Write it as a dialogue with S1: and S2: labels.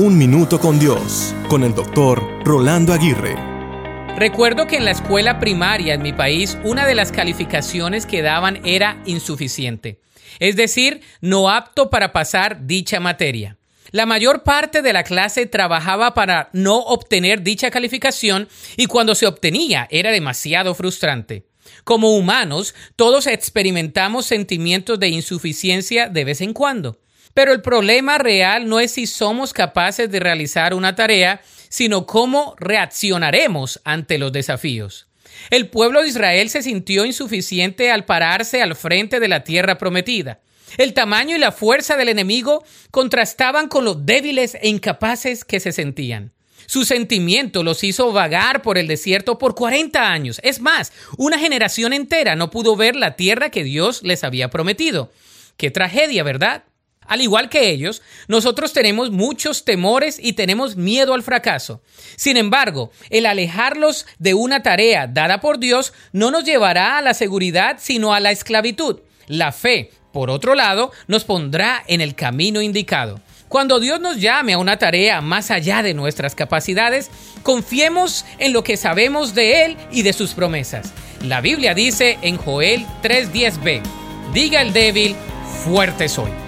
S1: Un Minuto con Dios, con el doctor Rolando Aguirre.
S2: Recuerdo que en la escuela primaria en mi país una de las calificaciones que daban era insuficiente, es decir, no apto para pasar dicha materia. La mayor parte de la clase trabajaba para no obtener dicha calificación y cuando se obtenía era demasiado frustrante. Como humanos, todos experimentamos sentimientos de insuficiencia de vez en cuando. Pero el problema real no es si somos capaces de realizar una tarea, sino cómo reaccionaremos ante los desafíos. El pueblo de Israel se sintió insuficiente al pararse al frente de la tierra prometida. El tamaño y la fuerza del enemigo contrastaban con los débiles e incapaces que se sentían. Su sentimiento los hizo vagar por el desierto por 40 años. Es más, una generación entera no pudo ver la tierra que Dios les había prometido. Qué tragedia, ¿verdad? Al igual que ellos, nosotros tenemos muchos temores y tenemos miedo al fracaso. Sin embargo, el alejarlos de una tarea dada por Dios no nos llevará a la seguridad, sino a la esclavitud. La fe, por otro lado, nos pondrá en el camino indicado. Cuando Dios nos llame a una tarea más allá de nuestras capacidades, confiemos en lo que sabemos de Él y de sus promesas. La Biblia dice en Joel 3:10b, diga el débil, fuerte soy.